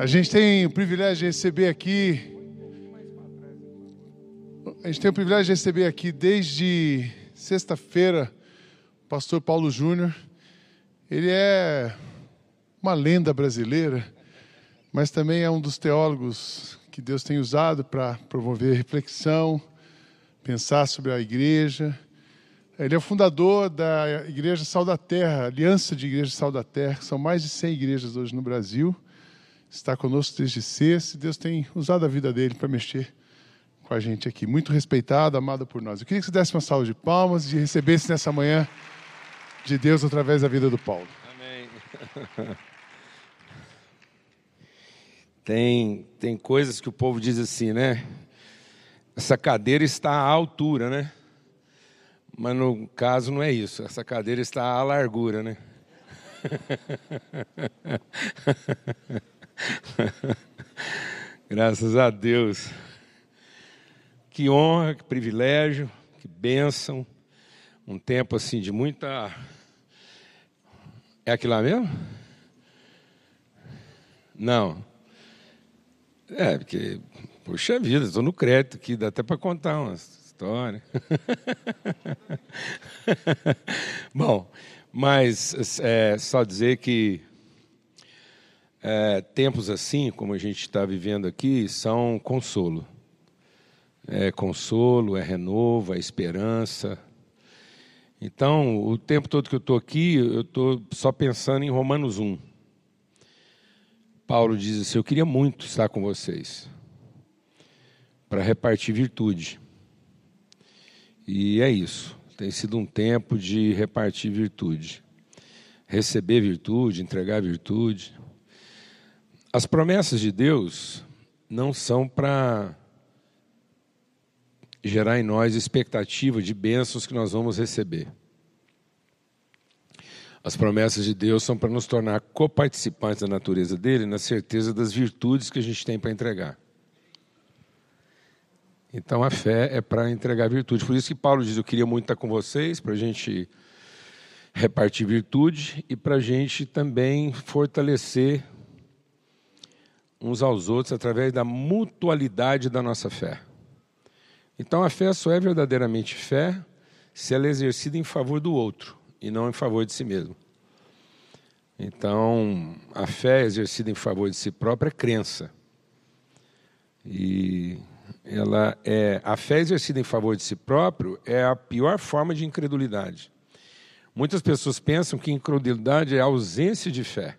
A gente tem o privilégio de receber aqui. A gente tem o privilégio de receber aqui desde sexta-feira o pastor Paulo Júnior. Ele é uma lenda brasileira, mas também é um dos teólogos que Deus tem usado para promover reflexão, pensar sobre a igreja. Ele é o fundador da Igreja Sal da Terra, Aliança de Igrejas Sal da Terra. São mais de 100 igrejas hoje no Brasil está conosco desde sexta. Deus tem usado a vida dele para mexer com a gente aqui. Muito respeitado, amado por nós. Eu queria que você desse uma salva de palmas e recebesse nessa manhã de Deus através da vida do Paulo. Amém. Tem, tem coisas que o povo diz assim, né? Essa cadeira está à altura, né? Mas no caso não é isso. Essa cadeira está à largura, né? Graças a Deus. Que honra, que privilégio, que bênção. Um tempo assim de muita. É aquilo lá mesmo? Não. É, porque, puxa vida, estou no crédito aqui, dá até para contar uma história. Bom, mas é, só dizer que é, tempos assim, como a gente está vivendo aqui, são consolo. É consolo, é renovo, é esperança. Então, o tempo todo que eu estou aqui, eu estou só pensando em Romanos 1. Paulo diz assim: Eu queria muito estar com vocês para repartir virtude. E é isso. Tem sido um tempo de repartir virtude. Receber virtude, entregar virtude. As promessas de Deus não são para gerar em nós expectativa de bênçãos que nós vamos receber. As promessas de Deus são para nos tornar coparticipantes da natureza dele, na certeza das virtudes que a gente tem para entregar. Então a fé é para entregar virtude. Por isso que Paulo diz: Eu queria muito estar com vocês, para a gente repartir virtude e para a gente também fortalecer uns aos outros através da mutualidade da nossa fé. Então a fé só é verdadeiramente fé se ela é exercida em favor do outro e não em favor de si mesmo. Então, a fé exercida em favor de si própria é crença. E ela é a fé exercida em favor de si próprio é a pior forma de incredulidade. Muitas pessoas pensam que incredulidade é a ausência de fé.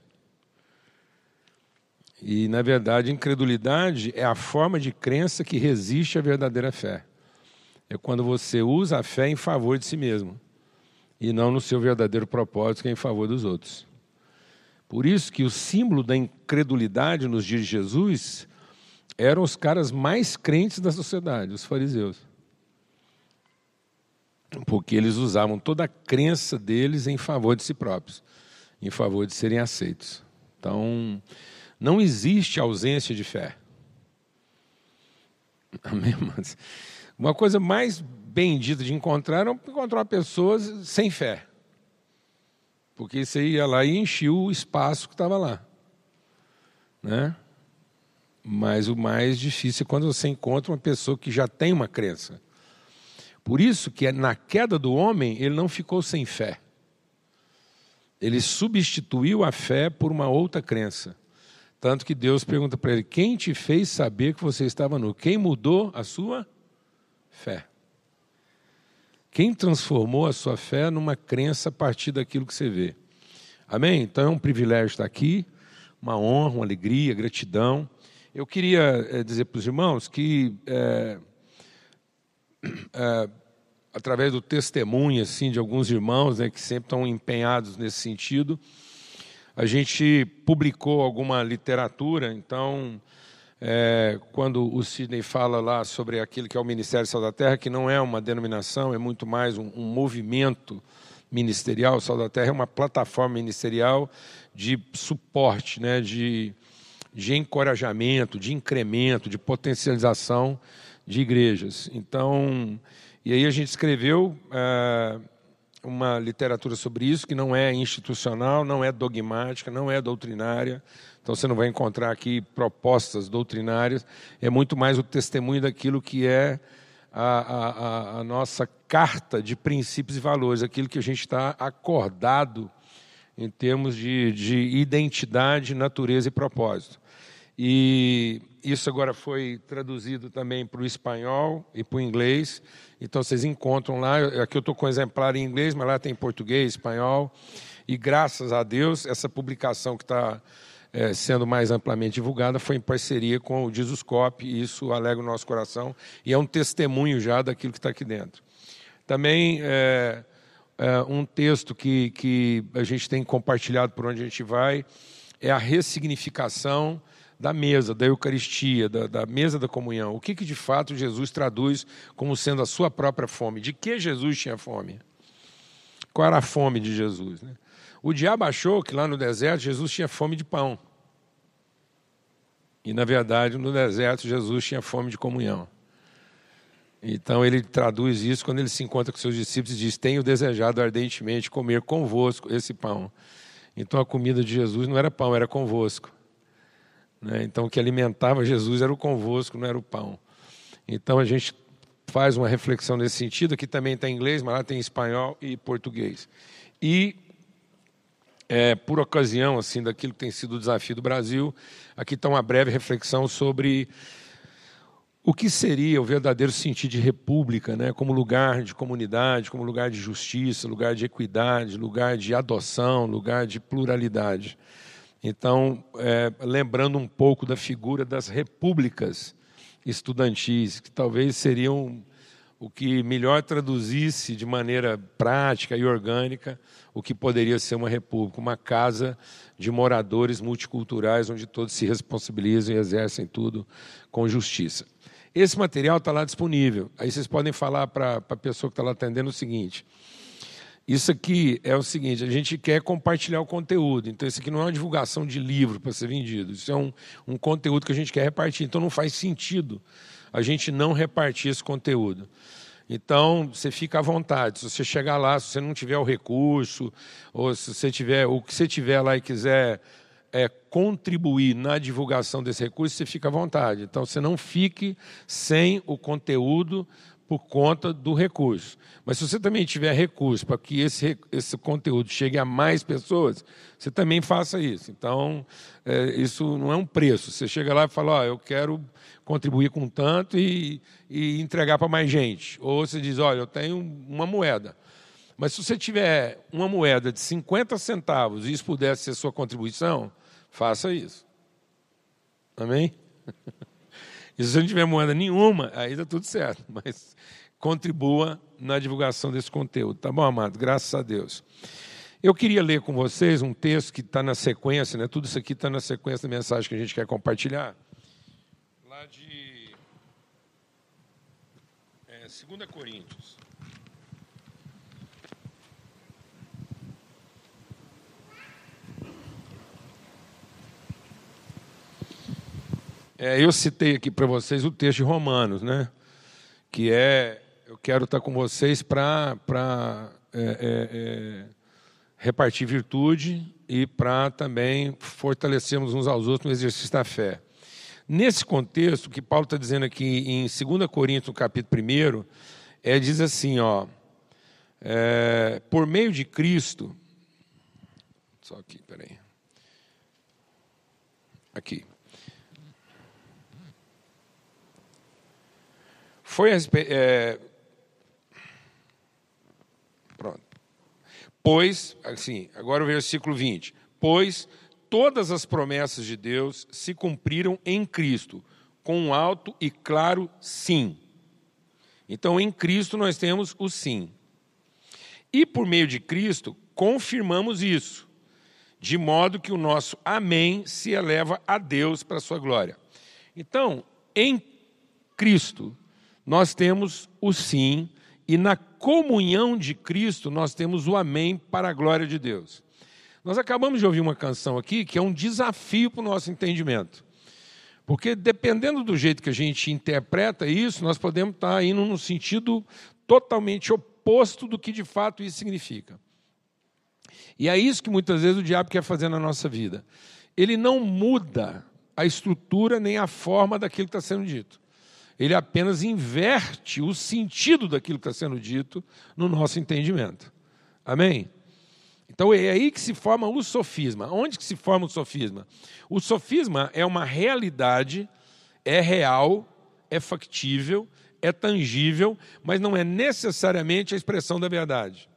E, na verdade, incredulidade é a forma de crença que resiste à verdadeira fé. É quando você usa a fé em favor de si mesmo e não no seu verdadeiro propósito, que é em favor dos outros. Por isso que o símbolo da incredulidade nos dias de Jesus eram os caras mais crentes da sociedade, os fariseus. Porque eles usavam toda a crença deles em favor de si próprios, em favor de serem aceitos. Então, não existe ausência de fé. Amém? Mas uma coisa mais bendita de encontrar é encontrar pessoas sem fé. Porque você ia lá e enchia o espaço que estava lá. Né? Mas o mais difícil é quando você encontra uma pessoa que já tem uma crença. Por isso que na queda do homem ele não ficou sem fé. Ele substituiu a fé por uma outra crença. Tanto que Deus pergunta para ele: Quem te fez saber que você estava nu? Quem mudou a sua fé? Quem transformou a sua fé numa crença a partir daquilo que você vê? Amém? Então é um privilégio estar aqui, uma honra, uma alegria, gratidão. Eu queria é, dizer para os irmãos que, é, é, através do testemunho assim, de alguns irmãos né, que sempre estão empenhados nesse sentido, a gente publicou alguma literatura, então, é, quando o Sidney fala lá sobre aquilo que é o Ministério Sal da Terra, que não é uma denominação, é muito mais um, um movimento ministerial, o Sal da Terra é uma plataforma ministerial de suporte, né, de, de encorajamento, de incremento, de potencialização de igrejas. Então, e aí a gente escreveu é, uma literatura sobre isso que não é institucional, não é dogmática, não é doutrinária. Então você não vai encontrar aqui propostas doutrinárias, é muito mais o testemunho daquilo que é a, a, a nossa carta de princípios e valores, aquilo que a gente está acordado em termos de, de identidade, natureza e propósito. E isso agora foi traduzido também para o espanhol e para o inglês. Então vocês encontram lá. Aqui eu estou com um exemplar em inglês, mas lá tem português, espanhol. E graças a Deus, essa publicação que está é, sendo mais amplamente divulgada foi em parceria com o Jesuscop, e isso alegra o nosso coração e é um testemunho já daquilo que está aqui dentro. Também é, é, um texto que, que a gente tem compartilhado por onde a gente vai é a ressignificação da mesa, da Eucaristia, da, da, mesa da comunhão. O que, que de fato Jesus traduz como sendo a sua própria fome? De que Jesus tinha fome? Qual era a fome de Jesus? Né? O diabo achou que lá no deserto Jesus tinha fome de pão. E, na verdade, no deserto Jesus tinha fome de comunhão. Então ele traduz isso quando ele se encontra com seus discípulos e diz: Tenho desejado ardentemente comer convosco esse pão. Então a comida de Jesus não era pão, era convosco. Né? Então o que alimentava Jesus era o convosco, não era o pão. Então a gente faz uma reflexão nesse sentido. Aqui também está em inglês, mas lá tem espanhol e português. E é, por ocasião assim daquilo que tem sido o desafio do Brasil, aqui está uma breve reflexão sobre o que seria o verdadeiro sentido de república, né, como lugar de comunidade, como lugar de justiça, lugar de equidade, lugar de adoção, lugar de pluralidade. Então, é, lembrando um pouco da figura das repúblicas estudantis, que talvez seriam o que melhor traduzisse de maneira prática e orgânica o que poderia ser uma república, uma casa de moradores multiculturais onde todos se responsabilizam e exercem tudo com justiça. Esse material está lá disponível. Aí vocês podem falar para a pessoa que está lá atendendo o seguinte: isso aqui é o seguinte, a gente quer compartilhar o conteúdo. Então, isso aqui não é uma divulgação de livro para ser vendido. Isso é um, um conteúdo que a gente quer repartir. Então, não faz sentido a gente não repartir esse conteúdo. Então, você fica à vontade. Se você chegar lá, se você não tiver o recurso, ou se você tiver o que você tiver lá e quiser é, contribuir na divulgação desse recurso, você fica à vontade. Então, você não fique sem o conteúdo por conta do recurso. Mas se você também tiver recurso para que esse, esse conteúdo chegue a mais pessoas, você também faça isso. Então, é, isso não é um preço. Você chega lá e fala, ó, eu quero contribuir com tanto e, e entregar para mais gente. Ou você diz, olha, eu tenho uma moeda. Mas se você tiver uma moeda de 50 centavos e isso pudesse ser sua contribuição, faça isso. Amém? E se não tiver moeda nenhuma, aí está tudo certo. Mas contribua na divulgação desse conteúdo. Tá bom, amado? Graças a Deus. Eu queria ler com vocês um texto que está na sequência, né? tudo isso aqui está na sequência da mensagem que a gente quer compartilhar. Lá de é, 2 Coríntios. É, eu citei aqui para vocês o texto de Romanos, né? Que é, eu quero estar com vocês para é, é, é, repartir virtude e para também fortalecermos uns aos outros no exercício da fé. Nesse contexto, o que Paulo está dizendo aqui em 2 Coríntios, capítulo 1, é, diz assim, ó, é, por meio de Cristo, só aqui, peraí, aqui, Foi a é... Pronto. Pois, assim, agora o versículo 20. Pois todas as promessas de Deus se cumpriram em Cristo, com um alto e claro sim. Então, em Cristo nós temos o sim. E por meio de Cristo, confirmamos isso, de modo que o nosso amém se eleva a Deus para a sua glória. Então, em Cristo, nós temos o sim, e na comunhão de Cristo nós temos o amém para a glória de Deus. Nós acabamos de ouvir uma canção aqui que é um desafio para o nosso entendimento. Porque dependendo do jeito que a gente interpreta isso, nós podemos estar indo no sentido totalmente oposto do que de fato isso significa. E é isso que muitas vezes o diabo quer fazer na nossa vida. Ele não muda a estrutura nem a forma daquilo que está sendo dito. Ele apenas inverte o sentido daquilo que está sendo dito no nosso entendimento. Amém? Então é aí que se forma o sofisma. Onde que se forma o sofisma? O sofisma é uma realidade, é real, é factível, é tangível, mas não é necessariamente a expressão da verdade.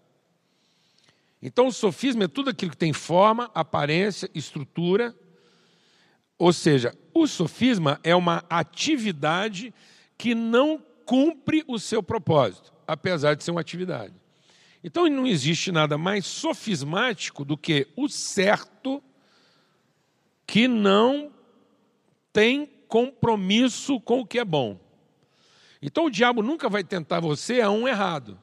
Então o sofisma é tudo aquilo que tem forma, aparência, estrutura. Ou seja, o sofisma é uma atividade que não cumpre o seu propósito, apesar de ser uma atividade. Então não existe nada mais sofismático do que o certo que não tem compromisso com o que é bom. Então o diabo nunca vai tentar você a um errado.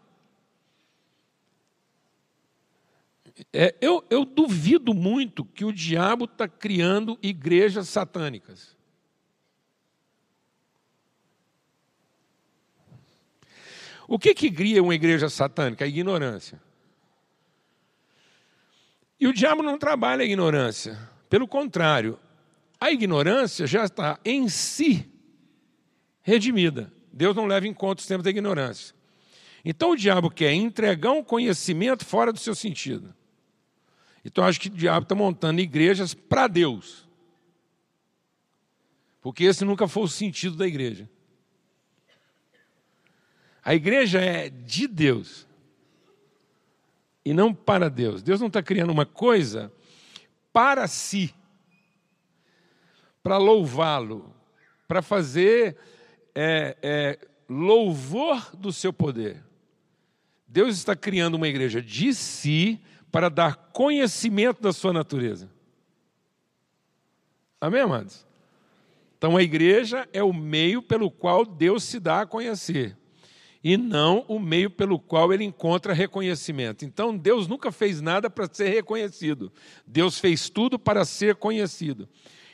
É, eu, eu duvido muito que o diabo está criando igrejas satânicas. O que, que cria uma igreja satânica? A ignorância. E o diabo não trabalha a ignorância. Pelo contrário, a ignorância já está em si redimida. Deus não leva em conta os tempos da ignorância. Então o diabo quer entregar um conhecimento fora do seu sentido. Então acho que o diabo está montando igrejas para Deus. Porque esse nunca foi o sentido da igreja. A igreja é de Deus e não para Deus. Deus não está criando uma coisa para si, para louvá-lo, para fazer é, é, louvor do seu poder. Deus está criando uma igreja de si para dar conhecimento da sua natureza. Amém, amados? Então a igreja é o meio pelo qual Deus se dá a conhecer e não o meio pelo qual ele encontra reconhecimento. Então, Deus nunca fez nada para ser reconhecido, Deus fez tudo para ser conhecido.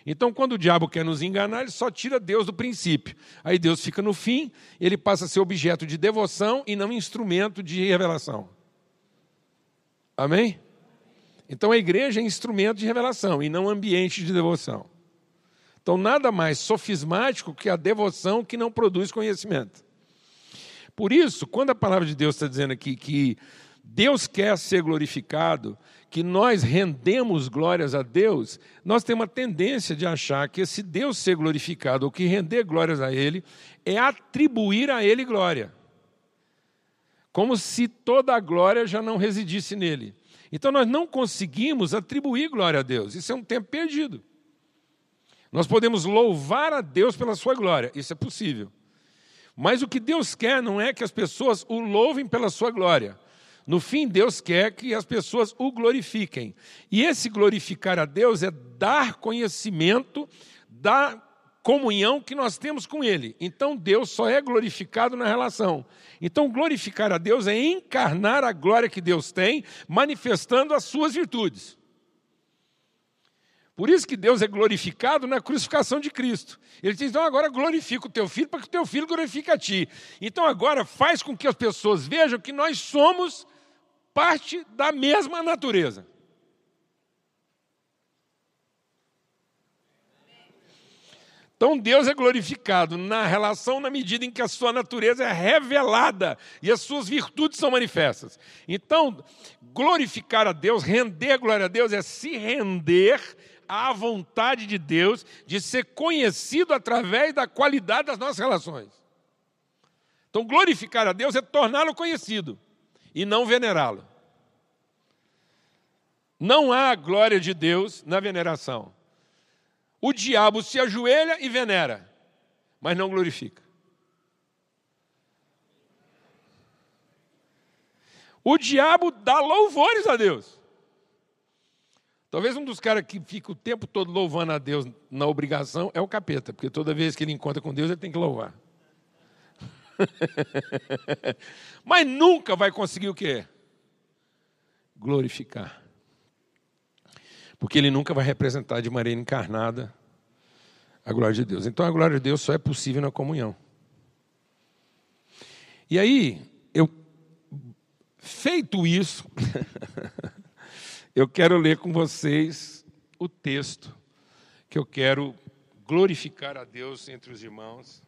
Então, quando o diabo quer nos enganar, ele só tira Deus do princípio. Aí Deus fica no fim, ele passa a ser objeto de devoção e não instrumento de revelação. Amém? Então a igreja é instrumento de revelação e não ambiente de devoção. Então, nada mais sofismático que a devoção que não produz conhecimento. Por isso, quando a palavra de Deus está dizendo aqui que Deus quer ser glorificado, que nós rendemos glórias a Deus, nós temos uma tendência de achar que esse Deus ser glorificado, ou que render glórias a Ele, é atribuir a Ele glória. Como se toda a glória já não residisse nele. Então nós não conseguimos atribuir glória a Deus, isso é um tempo perdido. Nós podemos louvar a Deus pela sua glória, isso é possível. Mas o que Deus quer não é que as pessoas o louvem pela sua glória. No fim, Deus quer que as pessoas o glorifiquem. E esse glorificar a Deus é dar conhecimento da comunhão que nós temos com Ele. Então, Deus só é glorificado na relação. Então, glorificar a Deus é encarnar a glória que Deus tem, manifestando as suas virtudes. Por isso que Deus é glorificado na crucificação de Cristo. Ele diz: então agora glorifica o teu filho para que o teu filho glorifique a ti. Então agora faz com que as pessoas vejam que nós somos parte da mesma natureza. Então Deus é glorificado na relação na medida em que a sua natureza é revelada e as suas virtudes são manifestas. Então, glorificar a Deus, render glória a Deus é se render à vontade de Deus de ser conhecido através da qualidade das nossas relações. Então, glorificar a Deus é torná-lo conhecido e não venerá-lo. Não há glória de Deus na veneração. O diabo se ajoelha e venera, mas não glorifica. O diabo dá louvores a Deus. Talvez um dos caras que fica o tempo todo louvando a Deus na obrigação é o capeta, porque toda vez que ele encontra com Deus, ele tem que louvar. Mas nunca vai conseguir o quê? Glorificar. Porque ele nunca vai representar de maneira encarnada a glória de Deus. Então a glória de Deus só é possível na comunhão. E aí, eu Feito isso, eu quero ler com vocês o texto que eu quero glorificar a Deus entre os irmãos.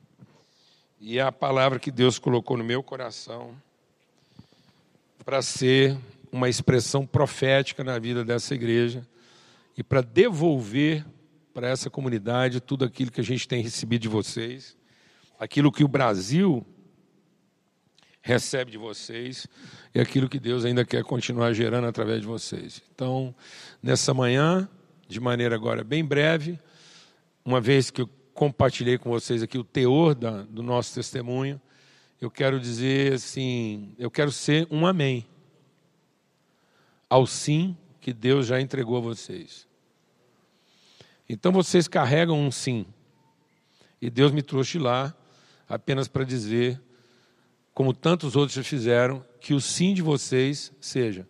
E a palavra que Deus colocou no meu coração para ser uma expressão profética na vida dessa igreja e para devolver para essa comunidade tudo aquilo que a gente tem recebido de vocês, aquilo que o Brasil recebe de vocês e aquilo que Deus ainda quer continuar gerando através de vocês. Então, nessa manhã, de maneira agora bem breve, uma vez que eu compartilhei com vocês aqui o teor da, do nosso testemunho, eu quero dizer assim, eu quero ser um amém ao sim que Deus já entregou a vocês. Então vocês carregam um sim. E Deus me trouxe lá apenas para dizer, como tantos outros já fizeram, que o sim de vocês seja.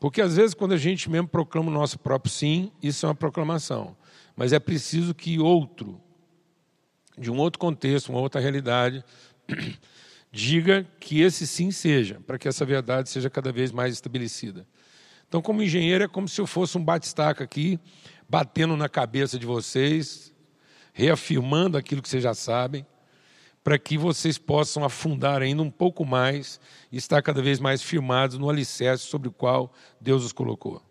Porque às vezes, quando a gente mesmo proclama o nosso próprio sim, isso é uma proclamação. Mas é preciso que outro, de um outro contexto, uma outra realidade, diga que esse sim seja, para que essa verdade seja cada vez mais estabelecida. Então, como engenheiro, é como se eu fosse um batistaca aqui, batendo na cabeça de vocês, reafirmando aquilo que vocês já sabem, para que vocês possam afundar ainda um pouco mais e estar cada vez mais firmados no alicerce sobre o qual Deus os colocou.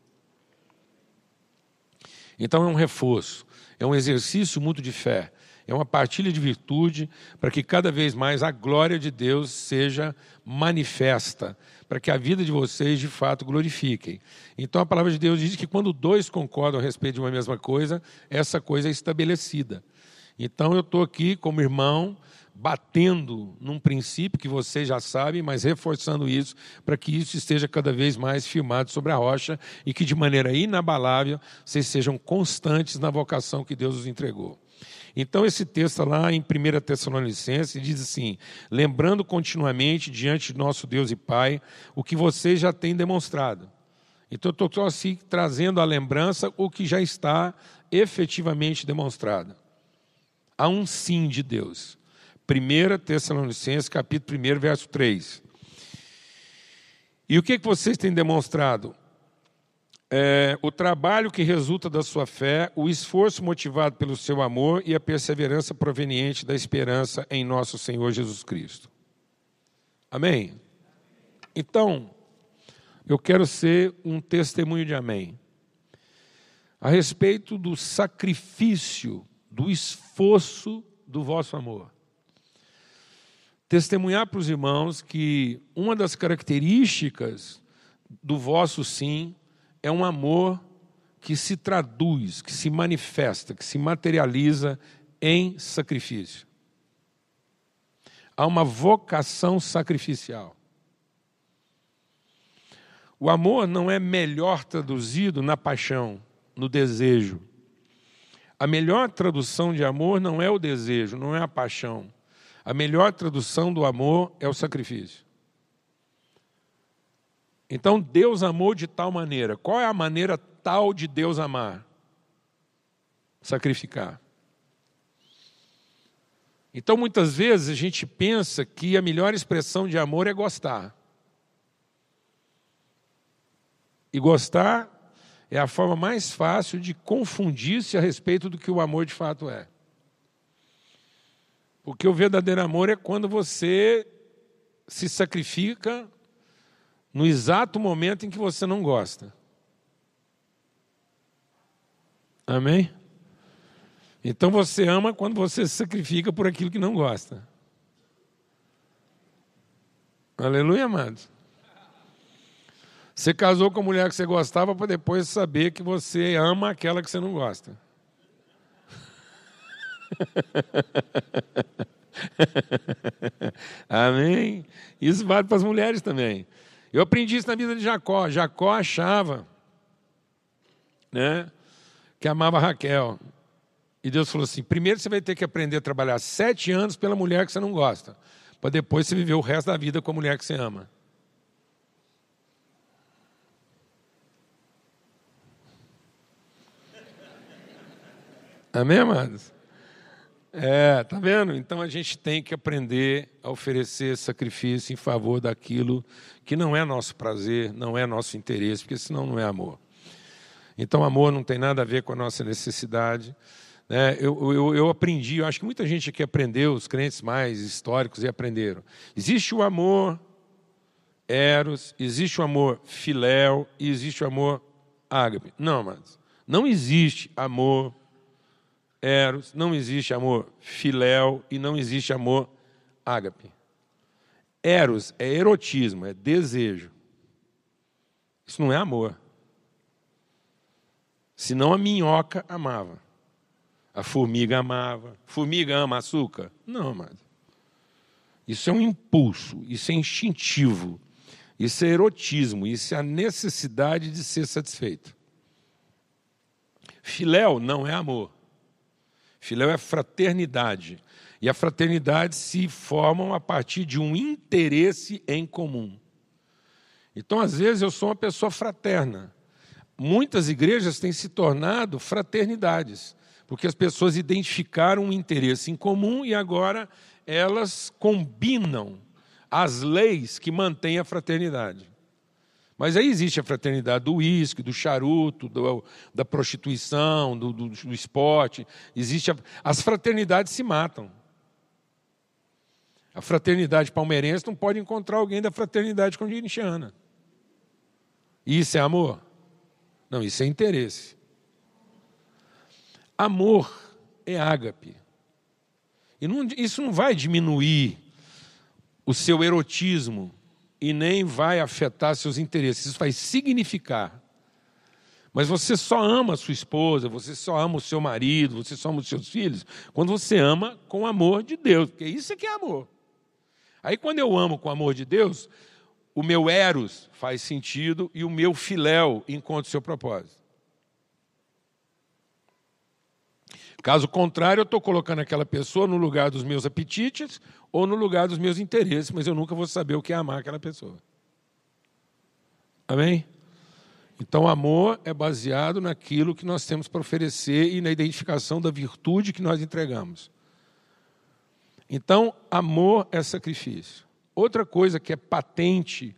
Então é um reforço, é um exercício mútuo de fé, é uma partilha de virtude para que cada vez mais a glória de Deus seja manifesta, para que a vida de vocês de fato glorifiquem. Então a palavra de Deus diz que quando dois concordam a respeito de uma mesma coisa, essa coisa é estabelecida. Então eu estou aqui como irmão, batendo num princípio que vocês já sabem, mas reforçando isso, para que isso esteja cada vez mais firmado sobre a rocha e que de maneira inabalável vocês sejam constantes na vocação que Deus os entregou. Então, esse texto lá em 1 Tessalonicenses diz assim: lembrando continuamente diante de nosso Deus e Pai o que vocês já têm demonstrado. Então, eu estou assim trazendo à lembrança o que já está efetivamente demonstrado. Há um sim de Deus. 1 Tessalonicenses, capítulo 1, verso 3. E o que, que vocês têm demonstrado? É, o trabalho que resulta da sua fé, o esforço motivado pelo seu amor e a perseverança proveniente da esperança em nosso Senhor Jesus Cristo. Amém? Então, eu quero ser um testemunho de amém. A respeito do sacrifício, do esforço do vosso amor testemunhar para os irmãos que uma das características do vosso sim é um amor que se traduz, que se manifesta, que se materializa em sacrifício. Há uma vocação sacrificial. O amor não é melhor traduzido na paixão, no desejo. A melhor tradução de amor não é o desejo, não é a paixão. A melhor tradução do amor é o sacrifício. Então Deus amou de tal maneira. Qual é a maneira tal de Deus amar? Sacrificar. Então muitas vezes a gente pensa que a melhor expressão de amor é gostar. E gostar é a forma mais fácil de confundir-se a respeito do que o amor de fato é. Porque o verdadeiro amor é quando você se sacrifica no exato momento em que você não gosta. Amém? Então você ama quando você se sacrifica por aquilo que não gosta. Aleluia, amados. Você casou com a mulher que você gostava para depois saber que você ama aquela que você não gosta. Amém? Isso vale para as mulheres também. Eu aprendi isso na vida de Jacó. Jacó achava né, que amava Raquel. E Deus falou assim: primeiro você vai ter que aprender a trabalhar sete anos pela mulher que você não gosta, para depois você viver o resto da vida com a mulher que você ama. Amém, amados? É, tá vendo? Então a gente tem que aprender a oferecer sacrifício em favor daquilo que não é nosso prazer, não é nosso interesse, porque senão não é amor. Então amor não tem nada a ver com a nossa necessidade. Né? Eu, eu, eu aprendi, eu acho que muita gente aqui aprendeu, os crentes mais históricos e aprenderam. Existe o amor eros, existe o amor filéu e existe o amor ágape. Não, mas não existe amor eros, não existe amor filéu e não existe amor ágape. Eros é erotismo, é desejo. Isso não é amor. Senão a minhoca amava. A formiga amava. Formiga ama açúcar? Não, mas isso é um impulso, isso é instintivo, isso é erotismo, isso é a necessidade de ser satisfeito. Filéu não é amor. Filéu é fraternidade. E a fraternidade se formam a partir de um interesse em comum. Então, às vezes, eu sou uma pessoa fraterna. Muitas igrejas têm se tornado fraternidades, porque as pessoas identificaram um interesse em comum e agora elas combinam as leis que mantêm a fraternidade. Mas aí existe a fraternidade do uísque, do charuto, do, da prostituição, do, do, do esporte. Existe a, as fraternidades se matam. A fraternidade palmeirense não pode encontrar alguém da fraternidade corintiana. Isso é amor? Não, isso é interesse. Amor é ágape. E não, isso não vai diminuir o seu erotismo e nem vai afetar seus interesses. Isso vai significar. Mas você só ama a sua esposa, você só ama o seu marido, você só ama os seus filhos, quando você ama com o amor de Deus, porque isso é que é amor. Aí quando eu amo com o amor de Deus, o meu eros faz sentido e o meu filéu encontra o seu propósito. Caso contrário, eu estou colocando aquela pessoa no lugar dos meus apetites ou no lugar dos meus interesses, mas eu nunca vou saber o que é amar aquela pessoa. Amém? Então, amor é baseado naquilo que nós temos para oferecer e na identificação da virtude que nós entregamos. Então, amor é sacrifício. Outra coisa que é patente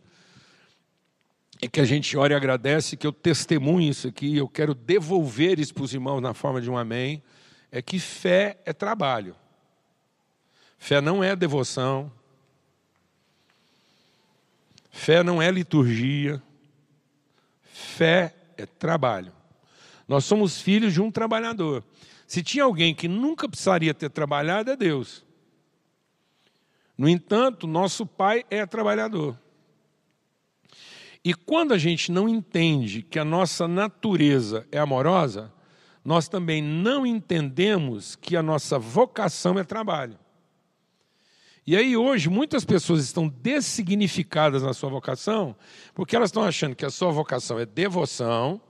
é que a gente ora e agradece, que eu testemunho isso aqui, eu quero devolver isso para os irmãos na forma de um amém, é que fé é trabalho. Fé não é devoção. Fé não é liturgia. Fé é trabalho. Nós somos filhos de um trabalhador. Se tinha alguém que nunca precisaria ter trabalhado, é Deus. No entanto, nosso pai é trabalhador. E quando a gente não entende que a nossa natureza é amorosa, nós também não entendemos que a nossa vocação é trabalho. E aí hoje muitas pessoas estão dessignificadas na sua vocação, porque elas estão achando que a sua vocação é devoção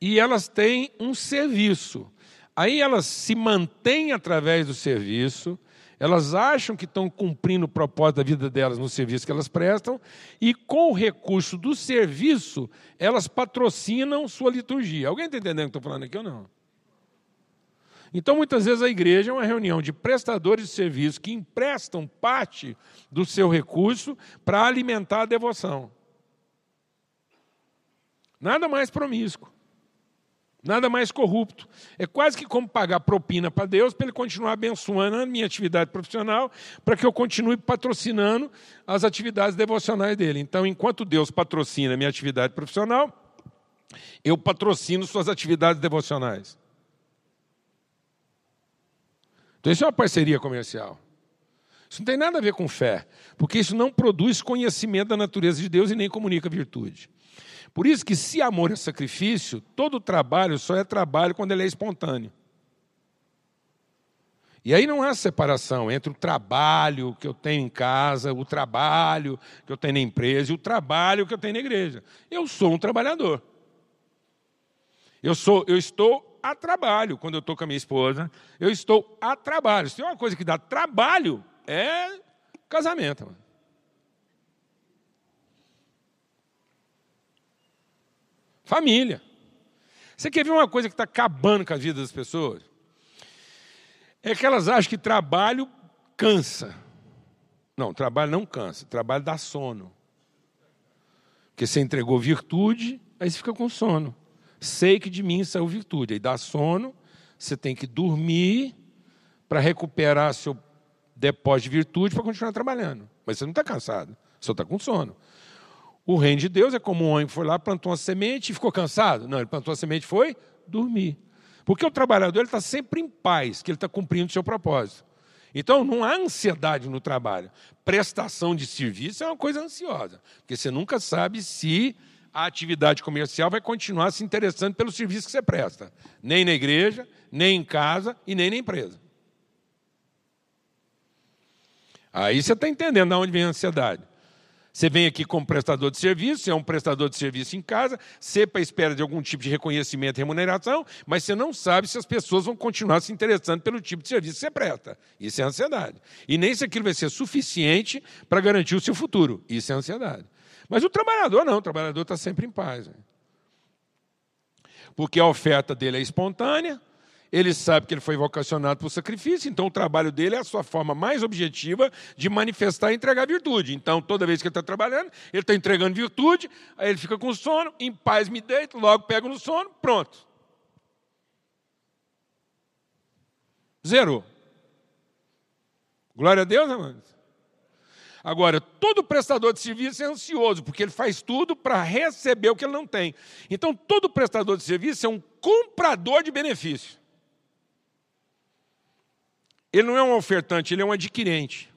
e elas têm um serviço. Aí elas se mantêm através do serviço, elas acham que estão cumprindo o propósito da vida delas no serviço que elas prestam, e com o recurso do serviço, elas patrocinam sua liturgia. Alguém está entendendo o que estou falando aqui ou não? Então, muitas vezes, a igreja é uma reunião de prestadores de serviço que emprestam parte do seu recurso para alimentar a devoção. Nada mais promíscuo. Nada mais corrupto. É quase que como pagar propina para Deus para Ele continuar abençoando a minha atividade profissional, para que eu continue patrocinando as atividades devocionais dele. Então, enquanto Deus patrocina a minha atividade profissional, eu patrocino suas atividades devocionais. Então, isso é uma parceria comercial. Isso não tem nada a ver com fé, porque isso não produz conhecimento da natureza de Deus e nem comunica virtude. Por isso que se amor é sacrifício, todo trabalho só é trabalho quando ele é espontâneo. E aí não há separação entre o trabalho que eu tenho em casa, o trabalho que eu tenho na empresa e o trabalho que eu tenho na igreja. Eu sou um trabalhador. Eu sou, eu estou a trabalho quando eu estou com a minha esposa. Eu estou a trabalho. Se tem uma coisa que dá trabalho, é casamento. Mano. Família. Você quer ver uma coisa que está acabando com a vida das pessoas? é que elas acham que trabalho cansa. Não, trabalho não cansa, trabalho dá sono. Porque você entregou virtude, aí você fica com sono. Sei que de mim saiu virtude, aí dá sono, você tem que dormir para recuperar seu depósito de virtude para continuar trabalhando. Mas você não está cansado, só está com sono. O reino de Deus é como um homem que foi lá, plantou uma semente e ficou cansado. Não, ele plantou a semente e foi dormir. Porque o trabalhador está sempre em paz, que ele está cumprindo o seu propósito. Então não há ansiedade no trabalho. Prestação de serviço é uma coisa ansiosa, porque você nunca sabe se a atividade comercial vai continuar se interessando pelo serviço que você presta, nem na igreja, nem em casa e nem na empresa. Aí você está entendendo de onde vem a ansiedade. Você vem aqui como prestador de serviço, você é um prestador de serviço em casa, sempre à espera de algum tipo de reconhecimento e remuneração, mas você não sabe se as pessoas vão continuar se interessando pelo tipo de serviço que você presta. Isso é ansiedade. E nem se aquilo vai ser suficiente para garantir o seu futuro. Isso é ansiedade. Mas o trabalhador não, o trabalhador está sempre em paz. Né? Porque a oferta dele é espontânea, ele sabe que ele foi vocacionado para o sacrifício, então o trabalho dele é a sua forma mais objetiva de manifestar e entregar virtude. Então, toda vez que ele está trabalhando, ele está entregando virtude, aí ele fica com sono, em paz me deito, logo pego no sono, pronto. Zerou. Glória a Deus, amados. Agora, todo prestador de serviço é ansioso, porque ele faz tudo para receber o que ele não tem. Então, todo prestador de serviço é um comprador de benefício. Ele não é um ofertante, ele é um adquirente.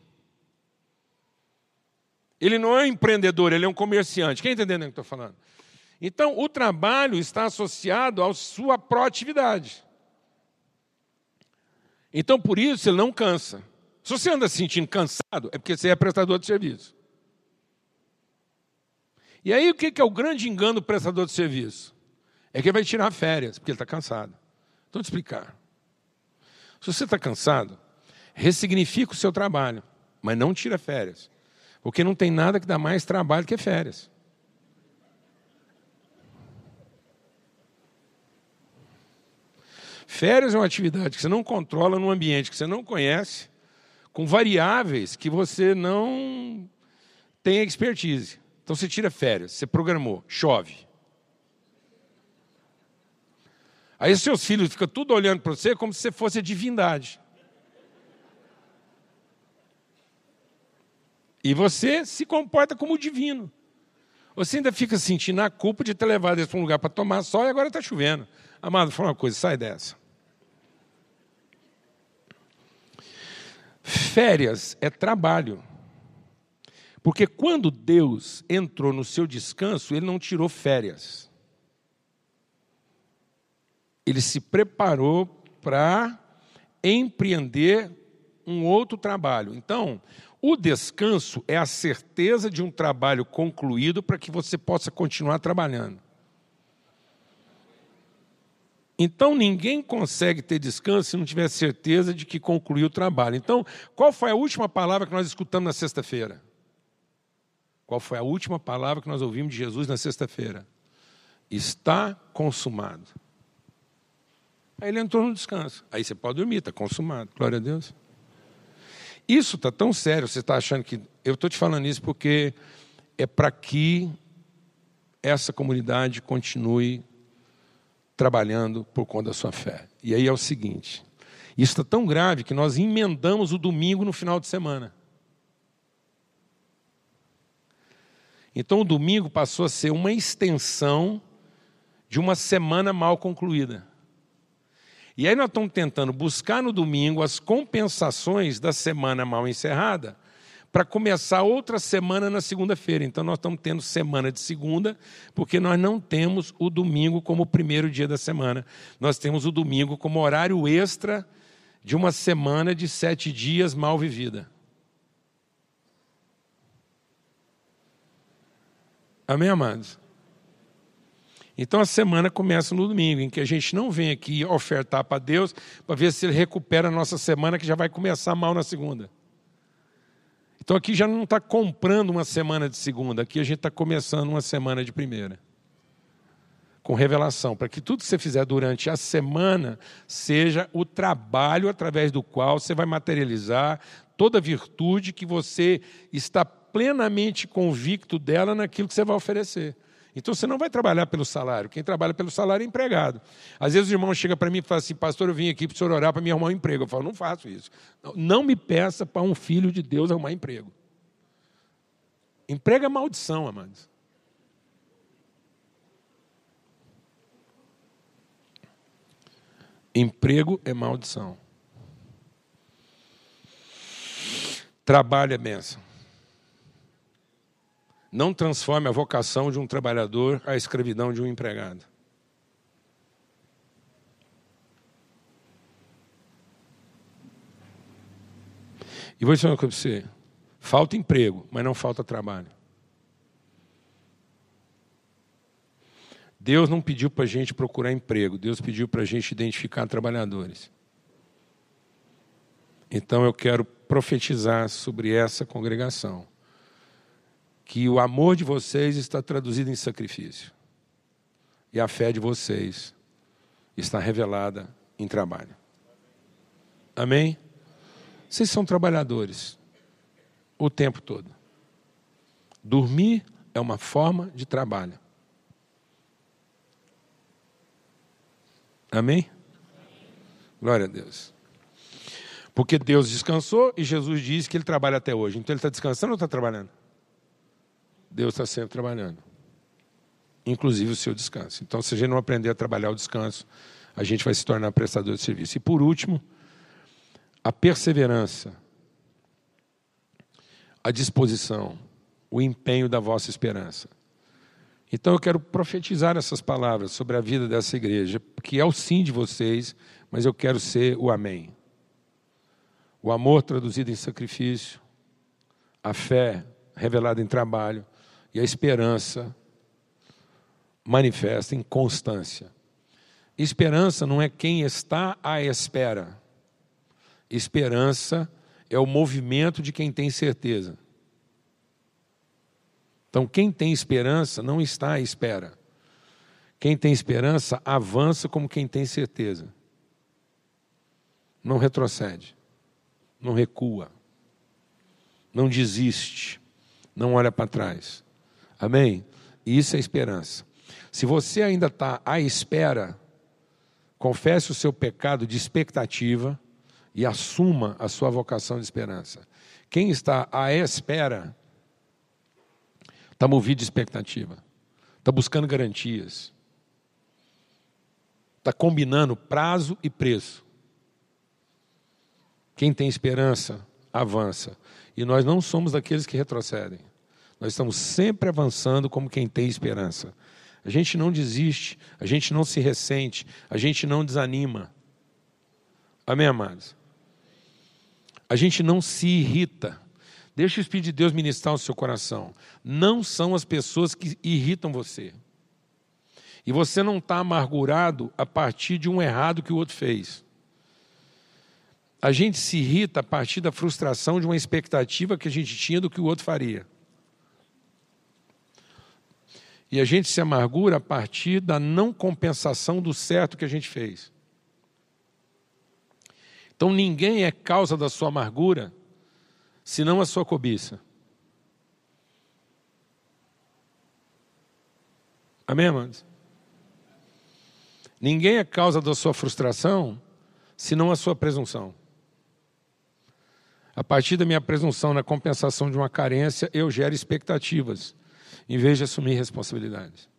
Ele não é um empreendedor, ele é um comerciante. Quem está entendendo o que estou falando? Então, o trabalho está associado à sua proatividade. Então, por isso, ele não cansa. Se você anda se sentindo cansado, é porque você é prestador de serviço. E aí, o que é o grande engano do prestador de serviço? É que ele vai tirar férias, porque ele está cansado. Então, vou te explicar. Se você está cansado, ressignifica o seu trabalho, mas não tira férias. Porque não tem nada que dá mais trabalho que férias. Férias é uma atividade que você não controla num ambiente que você não conhece, com variáveis que você não tem expertise. Então você tira férias, você programou, chove. Aí seus filhos ficam tudo olhando para você como se você fosse a divindade. E você se comporta como divino. Você ainda fica sentindo a culpa de ter levado eles para um lugar para tomar sol e agora está chovendo. Amado, fala uma coisa, sai dessa. Férias é trabalho. Porque quando Deus entrou no seu descanso, ele não tirou férias. Ele se preparou para empreender um outro trabalho. Então, o descanso é a certeza de um trabalho concluído para que você possa continuar trabalhando. Então ninguém consegue ter descanso se não tiver certeza de que concluiu o trabalho. Então, qual foi a última palavra que nós escutamos na sexta-feira? Qual foi a última palavra que nós ouvimos de Jesus na sexta-feira? Está consumado. Aí ele entrou no descanso. Aí você pode dormir, está consumado. Glória a Deus. Isso está tão sério, você está achando que. Eu estou te falando isso porque é para que essa comunidade continue trabalhando por conta da sua fé. E aí é o seguinte: isso está tão grave que nós emendamos o domingo no final de semana. Então o domingo passou a ser uma extensão de uma semana mal concluída. E aí nós estamos tentando buscar no domingo as compensações da semana mal encerrada para começar outra semana na segunda-feira. Então nós estamos tendo semana de segunda, porque nós não temos o domingo como primeiro dia da semana. Nós temos o domingo como horário extra de uma semana de sete dias mal vivida. Amém, amados? Então a semana começa no domingo, em que a gente não vem aqui ofertar para Deus para ver se Ele recupera a nossa semana, que já vai começar mal na segunda. Então aqui já não está comprando uma semana de segunda, aqui a gente está começando uma semana de primeira. com revelação, para que tudo que você fizer durante a semana seja o trabalho através do qual você vai materializar toda virtude que você está plenamente convicto dela naquilo que você vai oferecer. Então você não vai trabalhar pelo salário. Quem trabalha pelo salário é empregado. Às vezes o irmão chega para mim e fala assim: Pastor, eu vim aqui para o senhor orar para me arrumar um emprego. Eu falo: Não faço isso. Não me peça para um filho de Deus arrumar emprego. Emprego é maldição, amados. Emprego é maldição. Trabalho é bênção. Não transforme a vocação de um trabalhador à escravidão de um empregado. E vou dizer uma coisa para você: falta emprego, mas não falta trabalho. Deus não pediu para a gente procurar emprego, Deus pediu para a gente identificar trabalhadores. Então eu quero profetizar sobre essa congregação que o amor de vocês está traduzido em sacrifício e a fé de vocês está revelada em trabalho. Amém? Vocês são trabalhadores o tempo todo. Dormir é uma forma de trabalho. Amém? Glória a Deus. Porque Deus descansou e Jesus disse que ele trabalha até hoje. Então ele está descansando ou está trabalhando? Deus está sempre trabalhando. Inclusive o seu descanso. Então, se a gente não aprender a trabalhar o descanso, a gente vai se tornar prestador de serviço. E por último, a perseverança, a disposição, o empenho da vossa esperança. Então eu quero profetizar essas palavras sobre a vida dessa igreja, que é o sim de vocês, mas eu quero ser o amém. O amor traduzido em sacrifício, a fé revelada em trabalho e a esperança manifesta em constância. Esperança não é quem está à espera. Esperança é o movimento de quem tem certeza. Então, quem tem esperança não está à espera. Quem tem esperança avança como quem tem certeza. Não retrocede, não recua, não desiste, não olha para trás. Amém? Isso é esperança. Se você ainda está à espera, confesse o seu pecado de expectativa e assuma a sua vocação de esperança. Quem está à espera Está movido de expectativa. Está buscando garantias. Está combinando prazo e preço. Quem tem esperança, avança. E nós não somos daqueles que retrocedem. Nós estamos sempre avançando como quem tem esperança. A gente não desiste, a gente não se ressente, a gente não desanima. Amém, amados? A gente não se irrita. Deixa o Espírito de Deus ministrar o seu coração. Não são as pessoas que irritam você. E você não está amargurado a partir de um errado que o outro fez. A gente se irrita a partir da frustração de uma expectativa que a gente tinha do que o outro faria. E a gente se amargura a partir da não compensação do certo que a gente fez. Então ninguém é causa da sua amargura senão a sua cobiça. Amém, amados? Ninguém é causa da sua frustração, senão a sua presunção. A partir da minha presunção na compensação de uma carência, eu gero expectativas, em vez de assumir responsabilidades.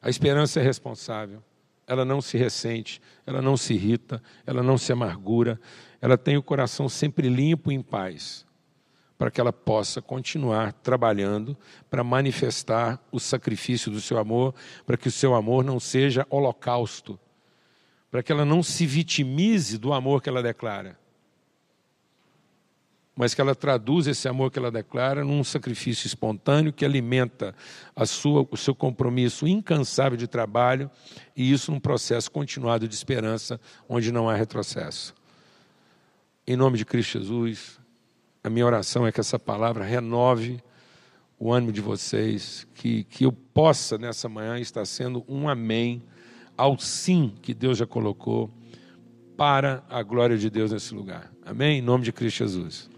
A esperança é responsável, ela não se ressente, ela não se irrita, ela não se amargura, ela tem o coração sempre limpo e em paz, para que ela possa continuar trabalhando para manifestar o sacrifício do seu amor, para que o seu amor não seja holocausto, para que ela não se vitimize do amor que ela declara, mas que ela traduza esse amor que ela declara num sacrifício espontâneo que alimenta a sua, o seu compromisso incansável de trabalho e isso num processo continuado de esperança onde não há retrocesso. Em nome de Cristo Jesus, a minha oração é que essa palavra renove o ânimo de vocês, que, que eu possa nessa manhã estar sendo um amém ao sim que Deus já colocou para a glória de Deus nesse lugar. Amém? Em nome de Cristo Jesus.